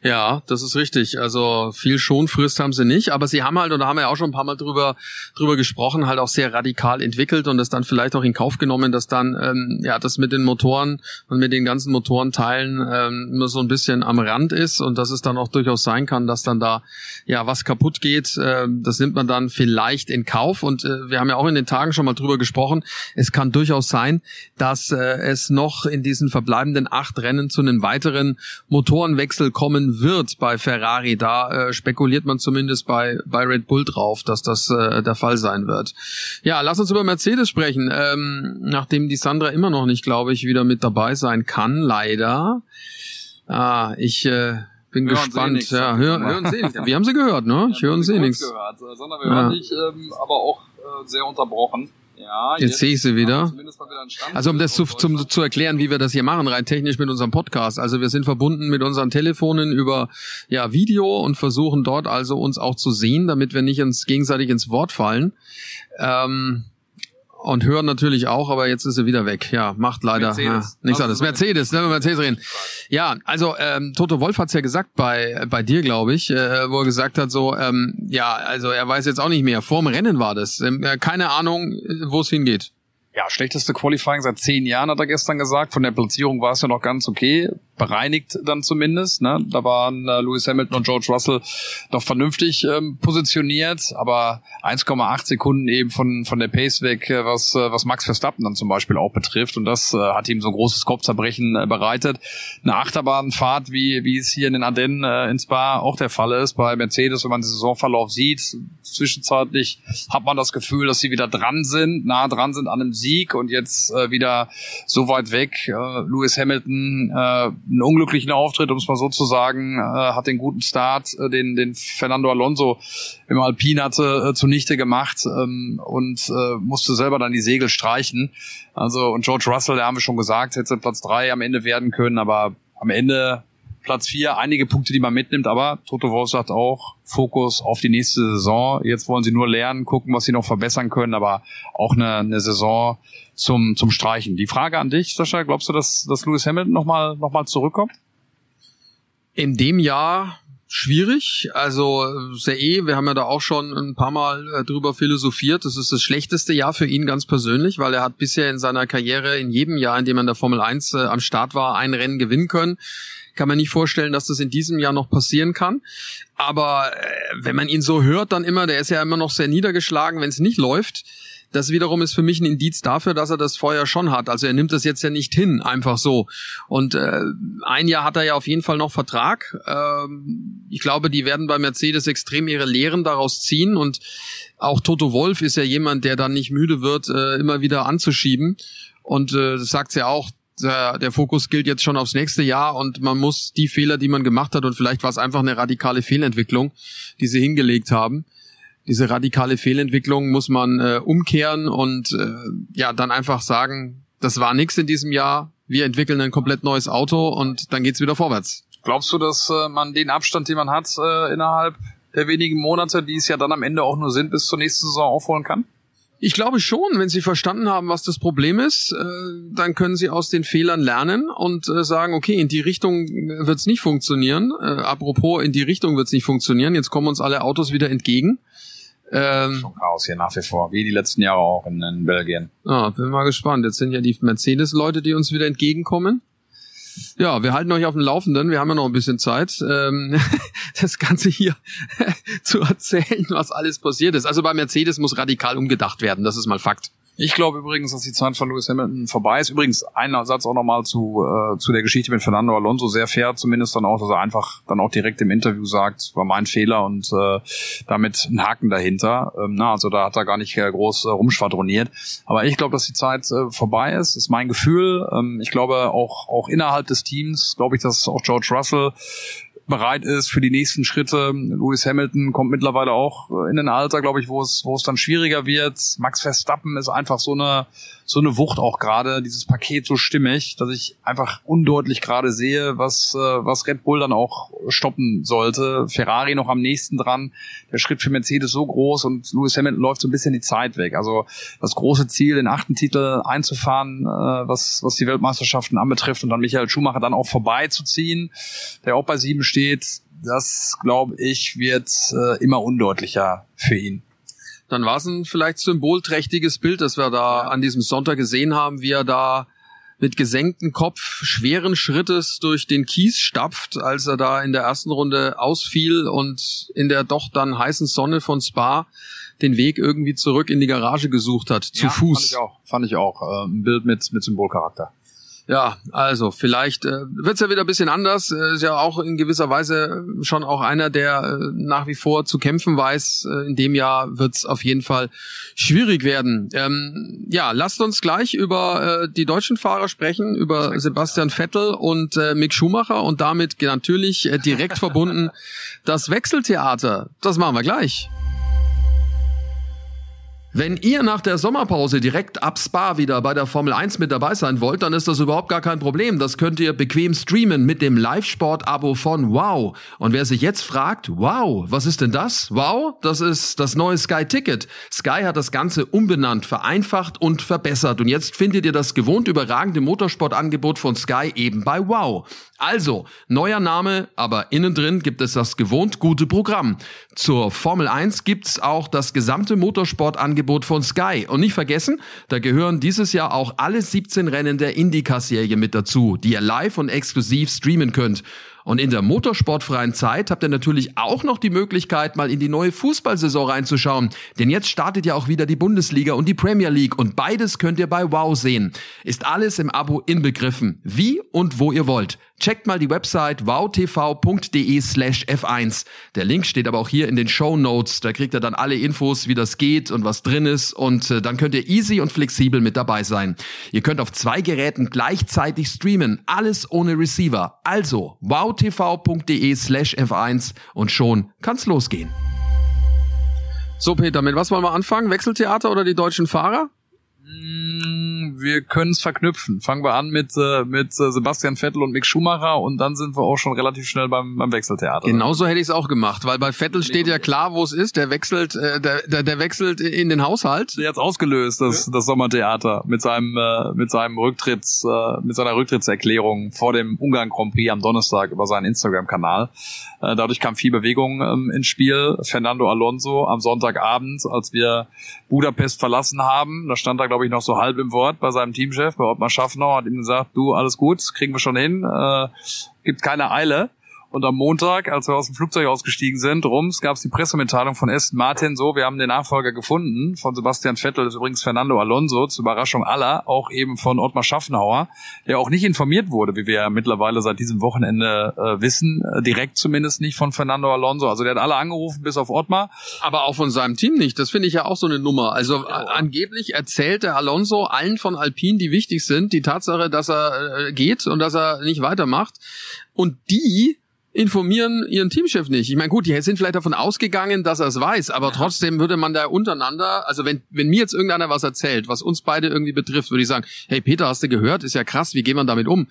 Ja, das ist richtig. Also viel Schonfrist haben sie nicht, aber sie haben halt, und da haben wir ja auch schon ein paar Mal drüber, drüber gesprochen, halt auch sehr radikal entwickelt und das dann vielleicht auch in Kauf genommen, dass dann, ähm, ja, das mit den Motoren und mit den ganzen Motorenteilen ähm, nur so ein bisschen am Rand ist und dass es dann auch durchaus sein kann, dass dann da, ja, was kaputt geht. Äh, das nimmt man dann vielleicht in Kauf und äh, wir haben ja auch in den Tagen schon mal drüber gesprochen. Es kann durchaus sein, dass äh, es noch in diesen verbleibenden acht Rennen zu einem weiteren Motorenwechsel kommen kommen wird bei Ferrari. Da äh, spekuliert man zumindest bei, bei Red Bull drauf, dass das äh, der Fall sein wird. Ja, lass uns über Mercedes sprechen. Ähm, nachdem die Sandra immer noch nicht, glaube ich, wieder mit dabei sein kann, leider. Ah, ich äh, bin hören gespannt. Ja, hör, hören Sie nichts. Wir haben sie gehört, ne? Ich ja, höre Sie nichts. Gehört, sondern wir ja. hören dich, ähm, aber auch äh, sehr unterbrochen. Ja, jetzt, jetzt sehe ich sie wieder. Also um das zu, zum, zu erklären, wie wir das hier machen, rein technisch mit unserem Podcast. Also wir sind verbunden mit unseren Telefonen über ja, Video und versuchen dort also uns auch zu sehen, damit wir nicht uns gegenseitig ins Wort fallen. Ähm, und hören natürlich auch, aber jetzt ist er wieder weg. Ja, macht leider Mercedes. Ja, nichts anderes. Mercedes, ne, Mercedes reden. Ja, also ähm, Toto Wolf hat's ja gesagt bei bei dir, glaube ich, äh, wo er gesagt hat so, ähm, ja, also er weiß jetzt auch nicht mehr. Vorm Rennen war das. Ähm, keine Ahnung, wo es hingeht. Ja, schlechteste Qualifying seit zehn Jahren, hat er gestern gesagt. Von der Platzierung war es ja noch ganz okay bereinigt dann zumindest. Ne? Da waren äh, Lewis Hamilton und George Russell noch vernünftig ähm, positioniert, aber 1,8 Sekunden eben von von der Pace weg, äh, was äh, was Max Verstappen dann zum Beispiel auch betrifft und das äh, hat ihm so großes Kopfzerbrechen äh, bereitet. Eine Achterbahnfahrt, wie wie es hier in den Ardennen äh, ins Spa auch der Fall ist bei Mercedes, wenn man den Saisonverlauf sieht. Zwischenzeitlich hat man das Gefühl, dass sie wieder dran sind, nah dran sind an einem Sieg und jetzt äh, wieder so weit weg. Äh, Lewis Hamilton äh, einen unglücklichen Auftritt, um es mal so zu sagen, äh, hat den guten Start, äh, den, den Fernando Alonso im Alpin hatte, äh, zunichte gemacht ähm, und äh, musste selber dann die Segel streichen. Also und George Russell, der haben wir schon gesagt, hätte Platz drei am Ende werden können, aber am Ende Platz vier, einige Punkte, die man mitnimmt, aber Toto Wolff sagt auch, Fokus auf die nächste Saison. Jetzt wollen sie nur lernen, gucken, was sie noch verbessern können, aber auch eine, eine Saison zum, zum Streichen. Die Frage an dich, Sascha, glaubst du, dass, dass Lewis Hamilton nochmal noch mal zurückkommt? In dem Jahr schwierig. Also sehr eh, wir haben ja da auch schon ein paar Mal äh, drüber philosophiert. Das ist das schlechteste Jahr für ihn ganz persönlich, weil er hat bisher in seiner Karriere in jedem Jahr, in dem er in der Formel 1 äh, am Start war, ein Rennen gewinnen können. Kann man nicht vorstellen, dass das in diesem Jahr noch passieren kann. Aber äh, wenn man ihn so hört, dann immer, der ist ja immer noch sehr niedergeschlagen, wenn es nicht läuft das wiederum ist für mich ein Indiz dafür, dass er das vorher schon hat. Also er nimmt das jetzt ja nicht hin, einfach so. Und äh, ein Jahr hat er ja auf jeden Fall noch Vertrag. Ähm, ich glaube, die werden bei Mercedes extrem ihre Lehren daraus ziehen. Und auch Toto Wolf ist ja jemand, der dann nicht müde wird, äh, immer wieder anzuschieben. Und äh, das sagt ja auch, der, der Fokus gilt jetzt schon aufs nächste Jahr und man muss die Fehler, die man gemacht hat, und vielleicht war es einfach eine radikale Fehlentwicklung, die sie hingelegt haben, diese radikale Fehlentwicklung muss man äh, umkehren und äh, ja dann einfach sagen, das war nichts in diesem Jahr. Wir entwickeln ein komplett neues Auto und dann geht's wieder vorwärts. Glaubst du, dass äh, man den Abstand, den man hat äh, innerhalb der wenigen Monate, die es ja dann am Ende auch nur sind, bis zur nächsten Saison aufholen kann? Ich glaube schon, wenn Sie verstanden haben, was das Problem ist, äh, dann können Sie aus den Fehlern lernen und äh, sagen, okay, in die Richtung wird es nicht funktionieren. Äh, apropos, in die Richtung wird es nicht funktionieren. Jetzt kommen uns alle Autos wieder entgegen. Ähm, Schon Chaos hier nach wie vor, wie die letzten Jahre auch in, in Belgien. Ah, bin mal gespannt. Jetzt sind ja die Mercedes-Leute, die uns wieder entgegenkommen. Ja, wir halten euch auf dem Laufenden. Wir haben ja noch ein bisschen Zeit, ähm, *laughs* das Ganze hier *laughs* zu erzählen, was alles passiert ist. Also bei Mercedes muss radikal umgedacht werden. Das ist mal Fakt. Ich glaube übrigens, dass die Zeit von Lewis Hamilton vorbei ist. Übrigens, ein Satz auch nochmal zu, äh, zu der Geschichte mit Fernando Alonso. Sehr fair zumindest dann auch, dass er einfach dann auch direkt im Interview sagt, war mein Fehler und äh, damit ein Haken dahinter. Ähm, na, also da hat er gar nicht äh, groß äh, rumschwadroniert. Aber ich glaube, dass die Zeit äh, vorbei ist. ist mein Gefühl. Ähm, ich glaube auch, auch innerhalb des Teams, glaube ich, dass auch George Russell bereit ist für die nächsten Schritte. Lewis Hamilton kommt mittlerweile auch in ein Alter, glaube ich, wo es, wo es dann schwieriger wird. Max Verstappen ist einfach so eine, so eine Wucht auch gerade, dieses Paket so stimmig, dass ich einfach undeutlich gerade sehe, was, äh, was Red Bull dann auch stoppen sollte. Ferrari noch am nächsten dran. Der Schritt für Mercedes so groß und Lewis Hamilton läuft so ein bisschen die Zeit weg. Also das große Ziel, den achten Titel einzufahren, äh, was, was die Weltmeisterschaften anbetrifft und dann Michael Schumacher dann auch vorbeizuziehen, der auch bei sieben steht, das glaube ich wird äh, immer undeutlicher für ihn dann war es ein vielleicht symbolträchtiges Bild, das wir da an diesem Sonntag gesehen haben, wie er da mit gesenktem Kopf schweren Schrittes durch den Kies stapft, als er da in der ersten Runde ausfiel und in der doch dann heißen Sonne von Spa den Weg irgendwie zurück in die Garage gesucht hat, zu ja, Fuß. Fand ich auch, fand ich auch. Äh, ein Bild mit, mit Symbolcharakter. Ja, also vielleicht äh, wird's ja wieder ein bisschen anders. Äh, ist ja auch in gewisser Weise schon auch einer, der äh, nach wie vor zu kämpfen weiß. Äh, in dem Jahr wird's auf jeden Fall schwierig werden. Ähm, ja, lasst uns gleich über äh, die deutschen Fahrer sprechen, über Sebastian Vettel und äh, Mick Schumacher und damit natürlich äh, direkt verbunden *laughs* das Wechseltheater. Das machen wir gleich. Wenn ihr nach der Sommerpause direkt ab Spa wieder bei der Formel 1 mit dabei sein wollt, dann ist das überhaupt gar kein Problem. Das könnt ihr bequem streamen mit dem Live-Sport-Abo von Wow. Und wer sich jetzt fragt, wow, was ist denn das? Wow, das ist das neue Sky Ticket. Sky hat das Ganze umbenannt, vereinfacht und verbessert. Und jetzt findet ihr das gewohnt überragende Motorsportangebot von Sky eben bei Wow. Also, neuer Name, aber innen drin gibt es das gewohnt gute Programm. Zur Formel 1 gibt's auch das gesamte Motorsportangebot von Sky. Und nicht vergessen, da gehören dieses Jahr auch alle 17 Rennen der IndyCar-Serie mit dazu, die ihr live und exklusiv streamen könnt. Und in der motorsportfreien Zeit habt ihr natürlich auch noch die Möglichkeit, mal in die neue Fußballsaison reinzuschauen. Denn jetzt startet ja auch wieder die Bundesliga und die Premier League und beides könnt ihr bei Wow sehen. Ist alles im Abo inbegriffen. Wie und wo ihr wollt. Checkt mal die Website wowtv.de slash f1. Der Link steht aber auch hier in den Show Notes. Da kriegt ihr dann alle Infos, wie das geht und was drin ist. Und äh, dann könnt ihr easy und flexibel mit dabei sein. Ihr könnt auf zwei Geräten gleichzeitig streamen. Alles ohne Receiver. Also wowtv.de slash f1 und schon kann's losgehen. So Peter, mit was wollen wir anfangen? Wechseltheater oder die deutschen Fahrer? Mm, wir können es verknüpfen. Fangen wir an mit, äh, mit äh, Sebastian Vettel und Mick Schumacher und dann sind wir auch schon relativ schnell beim, beim Wechseltheater. Genauso hätte ich es auch gemacht, weil bei Vettel steht ja klar, wo es ist. Der wechselt, äh, der, der, der wechselt in den Haushalt. Der hat's ausgelöst, das, das Sommertheater, mit seinem, äh, mit seinem Rücktritts, äh, mit seiner Rücktrittserklärung vor dem Ungarn Grand Prix am Donnerstag über seinen Instagram-Kanal. Äh, dadurch kam viel Bewegung ähm, ins Spiel. Fernando Alonso am Sonntagabend, als wir Budapest verlassen haben, da stand er, glaube ich, noch so halb im Wort bei seinem Teamchef, bei Ottmar Schaffner, hat ihm gesagt, du, alles gut, kriegen wir schon hin, äh, gibt keine Eile. Und am Montag, als wir aus dem Flugzeug ausgestiegen sind, rums, gab es die Pressemitteilung von Aston Martin, so, wir haben den Nachfolger gefunden, von Sebastian Vettel, das ist übrigens Fernando Alonso, zur Überraschung aller, auch eben von Ottmar Schaffenhauer, der auch nicht informiert wurde, wie wir ja mittlerweile seit diesem Wochenende äh, wissen, äh, direkt zumindest nicht von Fernando Alonso. Also der hat alle angerufen, bis auf Ottmar. Aber auch von seinem Team nicht. Das finde ich ja auch so eine Nummer. Also ja. angeblich erzählt der Alonso allen von Alpine, die wichtig sind, die Tatsache, dass er äh, geht und dass er nicht weitermacht. Und die informieren ihren Teamchef nicht. Ich meine, gut, die sind vielleicht davon ausgegangen, dass er es weiß, aber ja. trotzdem würde man da untereinander, also wenn, wenn mir jetzt irgendeiner was erzählt, was uns beide irgendwie betrifft, würde ich sagen, hey Peter, hast du gehört? Ist ja krass, wie gehen wir damit um?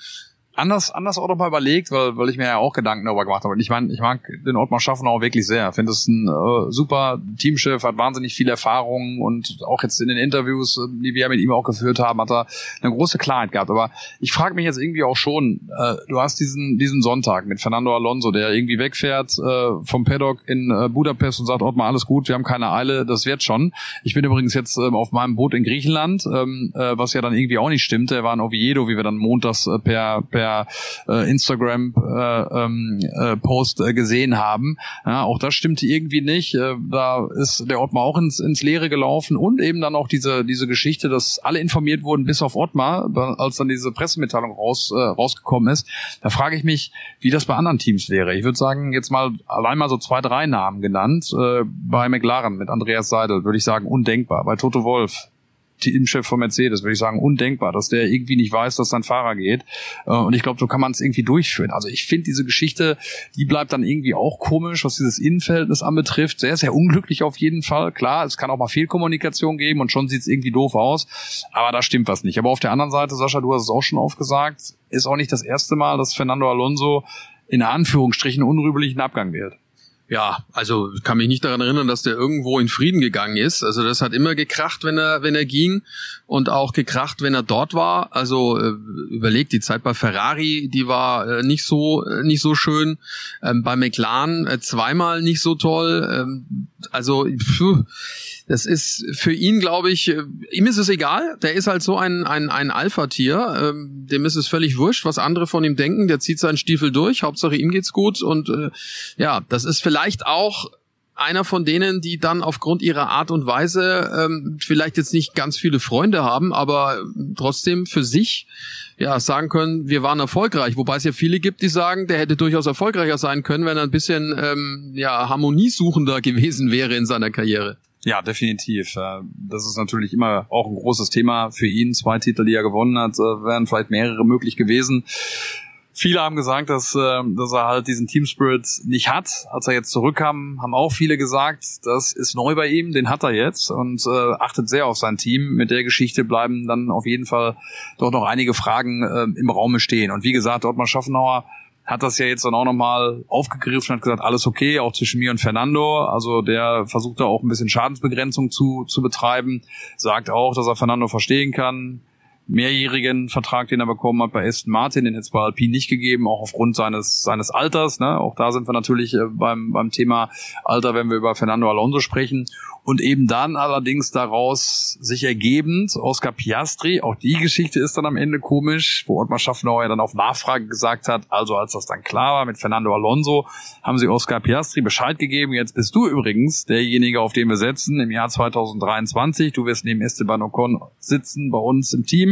Anders, anders auch noch mal überlegt, weil, weil ich mir ja auch Gedanken darüber gemacht habe. Und ich meine, ich mag den Ottmar Schaffenau wirklich sehr. Finde es ein äh, super Teamchef, hat wahnsinnig viel Erfahrung und auch jetzt in den Interviews, äh, die wir mit ihm auch geführt haben, hat er eine große Klarheit gehabt. Aber ich frage mich jetzt irgendwie auch schon, äh, du hast diesen, diesen Sonntag mit Fernando Alonso, der irgendwie wegfährt äh, vom Paddock in äh, Budapest und sagt, Ottmar, alles gut, wir haben keine Eile, das wird schon. Ich bin übrigens jetzt ähm, auf meinem Boot in Griechenland, ähm, äh, was ja dann irgendwie auch nicht stimmte. Er war in Oviedo, wie wir dann montags äh, per, per per äh, Instagram äh, ähm, äh, Post äh, gesehen haben. Ja, auch das stimmte irgendwie nicht. Äh, da ist der Ottmar auch ins, ins Leere gelaufen und eben dann auch diese diese Geschichte, dass alle informiert wurden, bis auf Ottmar, als dann diese Pressemitteilung raus äh, rausgekommen ist. Da frage ich mich, wie das bei anderen Teams wäre. Ich würde sagen, jetzt mal allein mal so zwei, drei Namen genannt. Äh, bei McLaren mit Andreas Seidel würde ich sagen undenkbar. Bei Toto Wolf Teamchef von Mercedes, würde ich sagen, undenkbar, dass der irgendwie nicht weiß, dass sein Fahrer geht. Äh, und ich glaube, so kann man es irgendwie durchführen. Also ich finde diese Geschichte, die bleibt dann irgendwie auch komisch, was dieses Innenverhältnis anbetrifft. Sehr, sehr unglücklich auf jeden Fall. Klar, es kann auch mal Fehlkommunikation geben und schon sieht es irgendwie doof aus. Aber da stimmt was nicht. Aber auf der anderen Seite, Sascha, du hast es auch schon aufgesagt, ist auch nicht das erste Mal, dass Fernando Alonso in Anführungsstrichen unrühmlichen Abgang wählt. Ja, also kann mich nicht daran erinnern, dass der irgendwo in Frieden gegangen ist. Also das hat immer gekracht, wenn er wenn er ging und auch gekracht, wenn er dort war. Also äh, überlegt die Zeit bei Ferrari, die war äh, nicht so äh, nicht so schön. Ähm, bei McLaren zweimal nicht so toll. Ähm, also pfuh, das ist für ihn, glaube ich, äh, ihm ist es egal. Der ist halt so ein, ein, ein Alpha-Tier. Ähm, dem ist es völlig wurscht, was andere von ihm denken. Der zieht seinen Stiefel durch. Hauptsache ihm geht's gut. Und äh, ja, das ist vielleicht auch einer von denen, die dann aufgrund ihrer Art und Weise ähm, vielleicht jetzt nicht ganz viele Freunde haben, aber trotzdem für sich ja sagen können, wir waren erfolgreich. Wobei es ja viele gibt, die sagen, der hätte durchaus erfolgreicher sein können, wenn er ein bisschen ähm, ja harmoniesuchender gewesen wäre in seiner Karriere. Ja, definitiv. Das ist natürlich immer auch ein großes Thema für ihn. Zwei Titel, die er gewonnen hat, äh, wären vielleicht mehrere möglich gewesen. Viele haben gesagt, dass, äh, dass er halt diesen Team Spirit nicht hat. Als er jetzt zurückkam, haben auch viele gesagt, das ist neu bei ihm, den hat er jetzt und äh, achtet sehr auf sein Team. Mit der Geschichte bleiben dann auf jeden Fall doch noch einige Fragen äh, im Raume stehen. Und wie gesagt, Ottmar Schaffenauer hat das ja jetzt dann auch nochmal aufgegriffen und hat gesagt, alles okay, auch zwischen mir und Fernando. Also der versucht da auch ein bisschen Schadensbegrenzung zu, zu betreiben, sagt auch, dass er Fernando verstehen kann. Mehrjährigen Vertrag, den er bekommen hat bei Aston Martin, den jetzt bei Alpine nicht gegeben, auch aufgrund seines seines Alters. Ne? Auch da sind wir natürlich äh, beim beim Thema Alter, wenn wir über Fernando Alonso sprechen und eben dann allerdings daraus sich ergebend Oscar Piastri, auch die Geschichte ist dann am Ende komisch, wo Ottmar Schaffenauer ja dann auf Nachfrage gesagt hat, also als das dann klar war mit Fernando Alonso, haben sie Oscar Piastri Bescheid gegeben, jetzt bist du übrigens derjenige, auf den wir setzen im Jahr 2023, du wirst neben Esteban Ocon sitzen bei uns im Team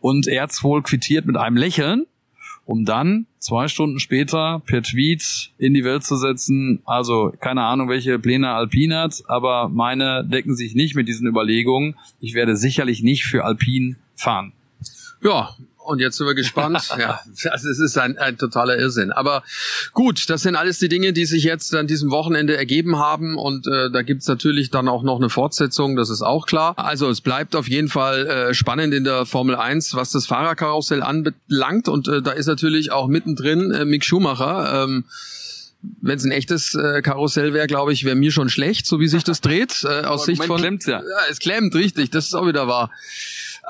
und er hat's wohl quittiert mit einem Lächeln, um dann zwei Stunden später per Tweet in die Welt zu setzen. Also keine Ahnung, welche Pläne Alpine hat, aber meine decken sich nicht mit diesen Überlegungen. Ich werde sicherlich nicht für Alpine fahren. Ja, Und jetzt sind wir gespannt. *laughs* ja, also es ist ein, ein totaler Irrsinn. Aber gut, das sind alles die Dinge, die sich jetzt an diesem Wochenende ergeben haben. Und äh, da gibt's natürlich dann auch noch eine Fortsetzung, das ist auch klar. Also es bleibt auf jeden Fall äh, spannend in der Formel 1, was das Fahrerkarussell anbelangt. Und äh, da ist natürlich auch mittendrin äh, Mick Schumacher. Ähm, wenn es ein echtes äh, Karussell wäre, glaube ich, wäre mir schon schlecht, so wie sich das dreht. Äh, aus Sicht von. Klemmt's ja. ja, es klemmt, richtig, das ist auch wieder wahr.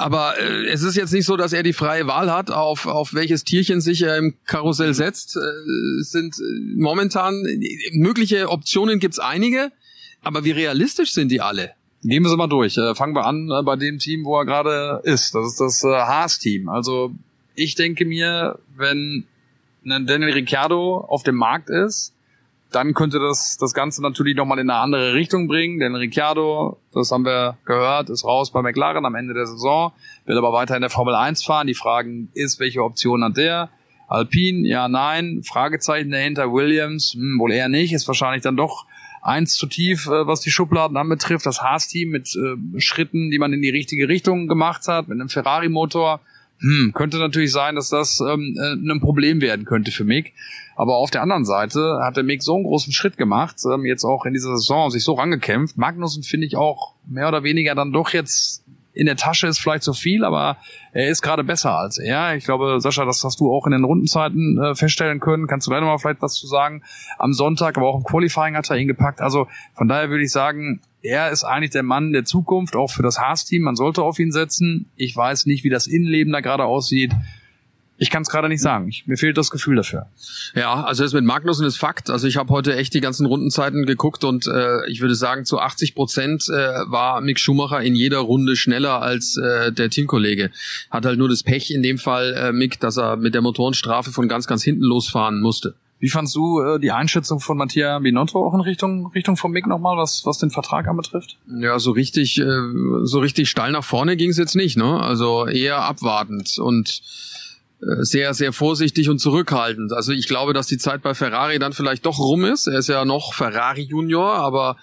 Aber äh, es ist jetzt nicht so, dass er die freie Wahl hat, auf, auf welches Tierchen sich er im Karussell setzt. Äh, sind äh, momentan mögliche Optionen gibt's einige, aber wie realistisch sind die alle? Gehen wir sie mal durch. Äh, fangen wir an äh, bei dem Team, wo er gerade ist. Das ist das äh, Haas-Team. Also ich denke mir, wenn ein Daniel Ricciardo auf dem Markt ist, dann könnte das das Ganze natürlich nochmal in eine andere Richtung bringen, denn Ricciardo, das haben wir gehört, ist raus bei McLaren am Ende der Saison, will aber weiter in der Formel 1 fahren. Die Fragen ist, welche Option hat der? Alpine, ja, nein, Fragezeichen dahinter, Williams, hm, wohl eher nicht, ist wahrscheinlich dann doch eins zu tief, äh, was die Schubladen anbetrifft. Das Haas-Team mit äh, Schritten, die man in die richtige Richtung gemacht hat, mit einem Ferrari-Motor, hm, könnte natürlich sein, dass das ähm, äh, ein Problem werden könnte für Mick. Aber auf der anderen Seite hat der Mick so einen großen Schritt gemacht, ähm, jetzt auch in dieser Saison sich so rangekämpft. Magnussen finde ich auch mehr oder weniger dann doch jetzt in der Tasche ist vielleicht zu viel, aber er ist gerade besser als er. Ich glaube, Sascha, das hast du auch in den Rundenzeiten äh, feststellen können. Kannst du leider mal vielleicht was zu sagen? Am Sonntag, aber auch im Qualifying hat er ihn gepackt. Also von daher würde ich sagen, er ist eigentlich der Mann der Zukunft, auch für das Haas-Team. Man sollte auf ihn setzen. Ich weiß nicht, wie das Innenleben da gerade aussieht. Ich kann es gerade nicht sagen. Ich, mir fehlt das Gefühl dafür. Ja, also das mit Magnussen ist Fakt. Also ich habe heute echt die ganzen Rundenzeiten geguckt und äh, ich würde sagen, zu 80 Prozent äh, war Mick Schumacher in jeder Runde schneller als äh, der Teamkollege. Hat halt nur das Pech in dem Fall, äh, Mick, dass er mit der Motorenstrafe von ganz, ganz hinten losfahren musste. Wie fandst du äh, die Einschätzung von Mattia Binotto auch in Richtung Richtung vom Mick nochmal, was was den Vertrag anbetrifft? Ja, so richtig äh, so richtig steil nach vorne ging es jetzt nicht, ne? Also eher abwartend und sehr, sehr vorsichtig und zurückhaltend. Also ich glaube, dass die Zeit bei Ferrari dann vielleicht doch rum ist. Er ist ja noch Ferrari Junior, aber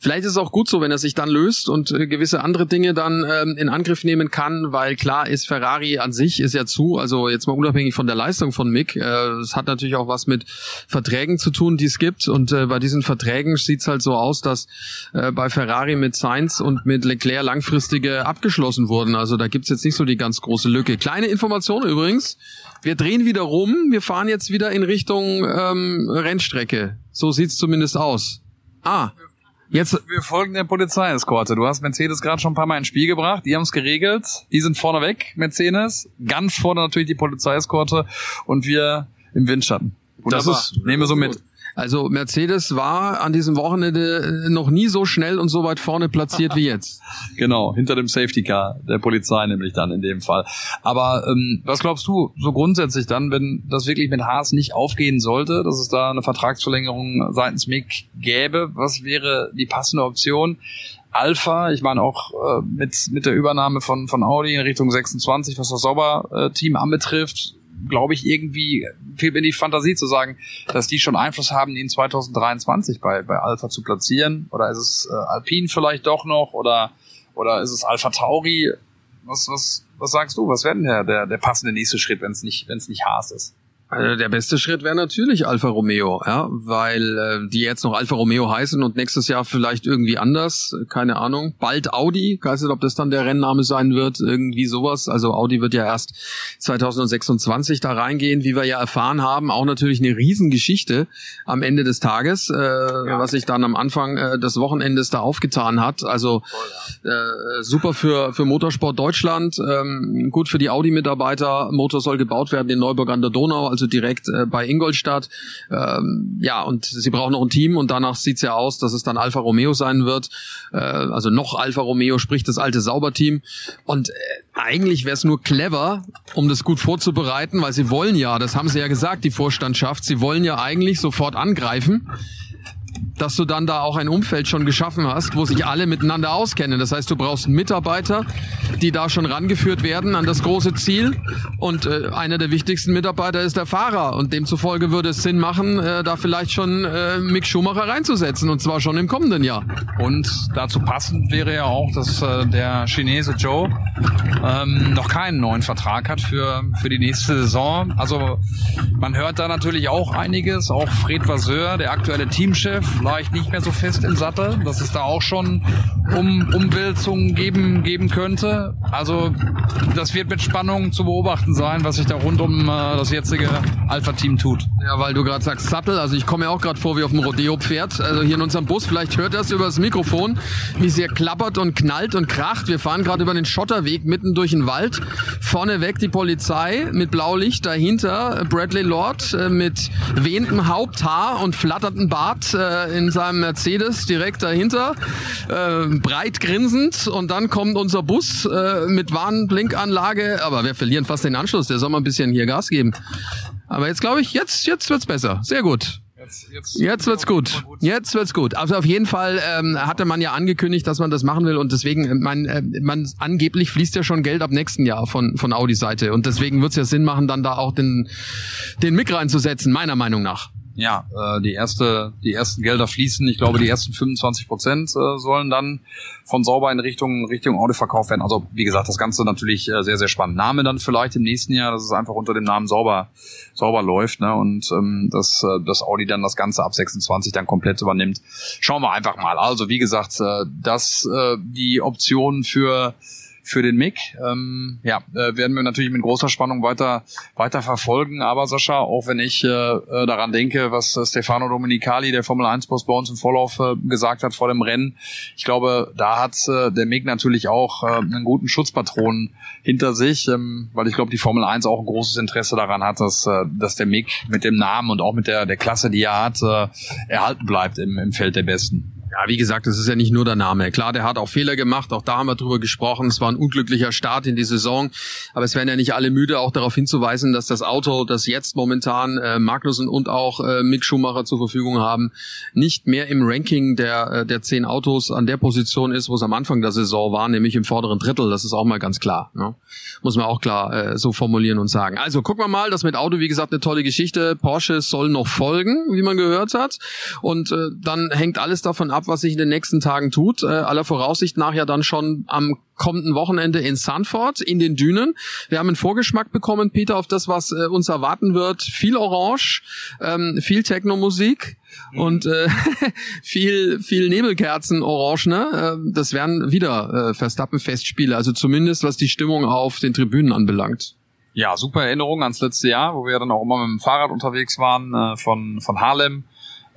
vielleicht ist es auch gut so, wenn er sich dann löst und äh, gewisse andere Dinge dann ähm, in Angriff nehmen kann, weil klar ist, Ferrari an sich ist ja zu, also jetzt mal unabhängig von der Leistung von Mick, äh, es hat natürlich auch was mit Verträgen zu tun, die es gibt und äh, bei diesen Verträgen sieht's halt so aus, dass äh, bei Ferrari mit Sainz und mit Leclerc langfristige abgeschlossen wurden. Also da gibt's jetzt nicht so die ganz große Lücke. Kleine Information übrigens, wir drehen wieder rum, wir fahren jetzt wieder in Richtung ähm, Rennstrecke. So sieht's zumindest aus. Ah, Jetzt wir folgen der Polizeieskorte. Du hast Mercedes gerade schon ein paar Mal ins Spiel gebracht. Die haben es geregelt. Die sind vorne weg, Mercedes. Ganz vorne natürlich die Polizeieskorte und wir im Windschatten. Wunderbar. Das ist, nehmen wir so mit. Also Mercedes war an diesem Wochenende äh, noch nie so schnell und so weit vorne platziert wie jetzt. *laughs* Genau, hinter dem Safety Car der Polizei nämlich dann in dem Fall. Aber ähm, was glaubst du so grundsätzlich dann, wenn das wirklich mit Haas nicht aufgehen sollte, dass es da eine Vertragsverlängerung seitens MIG gäbe? Was wäre die passende Option? Alpha, ich meine auch äh, mit mit der Übernahme von von Audi in Richtung 26, was das Sauber-Team anbetrifft, glaube ich, irgendwie fehlt mir die Fantasie zu sagen, dass die schon Einfluss haben, ihn 2023 bei, bei Alpha zu platzieren. Oder ist es äh, Alpine vielleicht doch noch? Oder, oder ist es Alpha Tauri? Was, was, was sagst du? Was wäre denn der, der, der passende nächste Schritt, wenn es nicht, wenn es nicht Haas ist? Also der beste Schritt wäre natürlich Alfa Romeo, ja, weil äh, die jetzt noch Alfa Romeo heißen und nächstes Jahr vielleicht irgendwie anders, keine Ahnung. Bald Audi, weiß nicht, ob das dann der Rennname sein wird, irgendwie sowas. Also Audi wird ja erst 2026 da reingehen, wie wir ja erfahren haben. Auch natürlich eine Riesengeschichte am Ende des Tages, äh, ja. was sich dann am Anfang äh, des Wochenendes da aufgetan hat. Also äh, super für für Motorsport Deutschland, ähm, gut für die Audi-Mitarbeiter. Motor soll gebaut werden in Neuburg an der Donau. Also also direkt äh, bei Ingolstadt. Ähm, ja, und sie brauchen noch ein Team und danach sieht's ja aus, dass es dann Alfa Romeo sein wird. Äh, also noch Alfa Romeo, sprich das alte Sauberteam. Und äh, eigentlich wäre es nur clever, um das gut vorzubereiten, weil sie wollen ja, das haben sie ja gesagt, die Vorstandschaft, sie wollen ja eigentlich sofort angreifen dass du dann da auch ein Umfeld schon geschaffen hast, wo sich alle miteinander auskennen. Das heißt, du brauchst Mitarbeiter, die da schon rangeführt werden an das große Ziel. Und äh, einer der wichtigsten Mitarbeiter ist der Fahrer. Und demzufolge würde es Sinn machen, äh, da vielleicht schon äh, Mick Schumacher reinzusetzen. Und zwar schon im kommenden Jahr. Und dazu passend wäre ja auch, dass äh, der Chinese Joe ähm, noch keinen neuen Vertrag hat für, für die nächste Saison. Also man hört da natürlich auch einiges. Auch Fred Vasseur, der aktuelle Teamchef, vielleicht nicht mehr so fest im Sattel, dass es da auch schon um Umwälzungen geben, geben könnte. Also das wird mit Spannung zu beobachten sein, was sich da rund um äh, das jetzige Alpha-Team tut. Ja, weil du gerade sagst Sattel, also ich komme ja auch gerade vor wie auf dem Rodeo-Pferd. Also hier in unserem Bus, vielleicht hört das über das Mikrofon, wie sehr klappert und knallt und kracht. Wir fahren gerade über den Schotterweg mitten durch den Wald. Vorne weg die Polizei mit Blaulicht, dahinter Bradley Lord äh, mit wehendem Haupthaar und flatternden Bart äh, in seinem Mercedes direkt dahinter, äh, breit grinsend und dann kommt unser Bus äh, mit Warnblinkanlage, aber wir verlieren fast den Anschluss, der soll mal ein bisschen hier Gas geben. Aber jetzt glaube ich, jetzt, jetzt wird's besser. Sehr gut. Jetzt, jetzt, jetzt wird's gut. Jetzt wird's gut. Also auf jeden Fall ähm, hatte man ja angekündigt, dass man das machen will und deswegen, äh, man, äh, man angeblich fließt ja schon Geld ab nächsten Jahr von von Audi Seite und deswegen wird's ja Sinn machen, dann da auch den den Mick reinzusetzen, meiner Meinung nach ja, äh, die erste, die ersten Gelder fließen. Ich glaube, die ersten 25 Prozent äh, sollen dann von sauber in Richtung Richtung Audi verkauft werden. Also wie gesagt, das Ganze natürlich äh, sehr sehr spannend. Name dann vielleicht im nächsten Jahr, dass es einfach unter dem Namen sauber sauber läuft, ne? Und ähm, dass äh, das Audi dann das Ganze ab 26 dann komplett übernimmt. Schauen wir einfach mal. Also wie gesagt, äh, dass äh, die Option für für den Mick. Ähm, ja, äh, werden wir natürlich mit großer Spannung weiter weiter verfolgen. Aber Sascha, auch wenn ich äh, äh daran denke, was äh, Stefano Domenicali, der Formel 1 Boss bei uns im Vorlauf äh, gesagt hat vor dem Rennen, ich glaube, da hat äh, der Mick natürlich auch äh, einen guten Schutzpatron hinter sich, ähm, weil ich glaube, die Formel 1 auch ein großes Interesse daran hat, dass äh, dass der Mick mit dem Namen und auch mit der der Klasse, die er hat, äh, erhalten bleibt im, im Feld der Besten. Ja, wie gesagt, das ist ja nicht nur der Name. Klar, der hat auch Fehler gemacht, auch da haben wir drüber gesprochen. Es war ein unglücklicher Start in die Saison, aber es werden ja nicht alle müde, auch darauf hinzuweisen, dass das Auto, das jetzt momentan äh, Magnussen und auch äh, Mick Schumacher zur Verfügung haben, nicht mehr im Ranking der, äh, der zehn Autos an der Position ist, wo es am Anfang der Saison war, nämlich im vorderen Drittel. Das ist auch mal ganz klar. Ne? Muss man auch klar äh, so formulieren und sagen. Also gucken wir mal, das mit Auto, wie gesagt, eine tolle Geschichte. Porsche soll noch folgen, wie man gehört hat. Und äh, dann hängt alles davon ab, ab, was sich in den nächsten Tagen tut. Äh, aller Voraussicht nach ja dann schon am kommenden Wochenende in Sanford in den Dünen. Wir haben einen Vorgeschmack bekommen, Peter, auf das, was äh, uns erwarten wird. Viel Orange, ähm, viel Techno-Musik mhm. und äh, *laughs* viel viel Nebelkerzen Orange. Ne? Äh, das werden wieder äh, Verstappen-Festspiele, also zumindest was die Stimmung auf den Tribünen anbelangt. Ja, super Erinnerung ans letzte Jahr, wo wir dann auch immer mit dem Fahrrad unterwegs waren äh, von von Harlem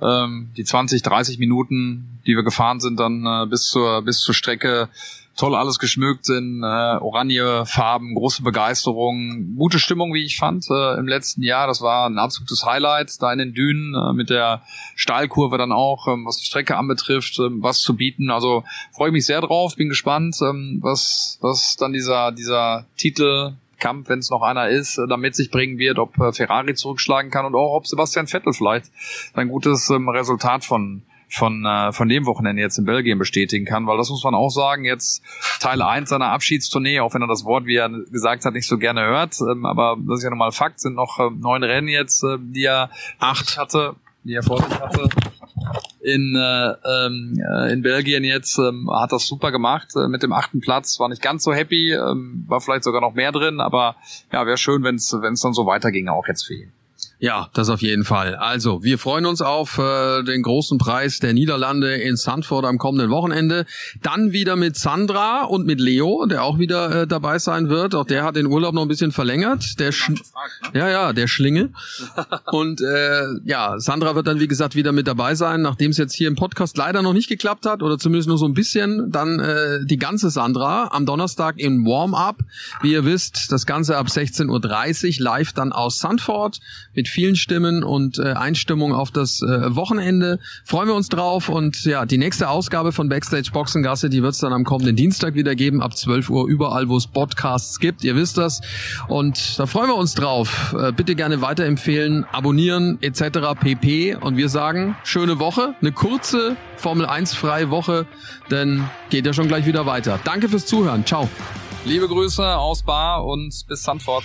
ähm, die 20, 30 Minuten, die wir gefahren sind, dann äh, bis zur bis zur Strecke toll alles geschmückt in äh, oranje Farben, große Begeisterung, gute Stimmung, wie ich fand äh, im letzten Jahr. Das war ein absolutes Highlight da in den Dünen äh, mit der Stahlkurve dann auch, ähm, was die Strecke anbetrifft, ähm, was zu bieten. Also freue ich mich sehr drauf, bin gespannt, ähm, was was dann dieser dieser Titel Kampf, wenn es noch einer ist, äh, damit sich bringen wird, ob äh, Ferrari zurückschlagen kann und auch ob Sebastian Vettel vielleicht ein gutes ähm, Resultat von von, äh, von dem Wochenende jetzt in Belgien bestätigen kann, weil das muss man auch sagen, jetzt Teil 1 seiner Abschiedstournee, auch wenn er das Wort, wie er gesagt hat, nicht so gerne hört, ähm, aber das ist ja nochmal Fakt, sind noch äh, neun Rennen jetzt, äh, die er acht. hatte, die er vor sich hatte in, äh, ähm, äh, in Belgien jetzt, ähm, hat das super gemacht äh, mit dem achten Platz, war nicht ganz so happy, ähm, war vielleicht sogar noch mehr drin, aber ja, wäre schön, wenn es dann so weiterginge, auch jetzt für ihn. Ja, das auf jeden Fall. Also, wir freuen uns auf äh, den großen Preis der Niederlande in Sandford am kommenden Wochenende. Dann wieder mit Sandra und mit Leo, der auch wieder äh, dabei sein wird. Auch der hat den Urlaub noch ein bisschen verlängert. Der Sch gefragt, ne? Ja, ja, der Schlinge. *laughs* und äh, ja, Sandra wird dann wie gesagt wieder mit dabei sein, nachdem es jetzt hier im Podcast leider noch nicht geklappt hat oder zumindest nur so ein bisschen. Dann äh, die ganze Sandra am Donnerstag im Warm-up. Wie ihr wisst, das Ganze ab 16:30 Uhr live dann aus Sandford mit mit vielen Stimmen und äh, Einstimmung auf das äh, Wochenende. Freuen wir uns drauf und ja, die nächste Ausgabe von Backstage Boxengasse, die wird es dann am kommenden Dienstag wieder geben, ab 12 Uhr überall, wo es Podcasts gibt. Ihr wisst das. Und da freuen wir uns drauf. Äh, bitte gerne weiterempfehlen, abonnieren etc. pp. Und wir sagen, schöne Woche, eine kurze Formel 1 freie Woche, denn geht ja schon gleich wieder weiter. Danke fürs Zuhören. Ciao. Liebe Grüße aus Bar und bis Sandford.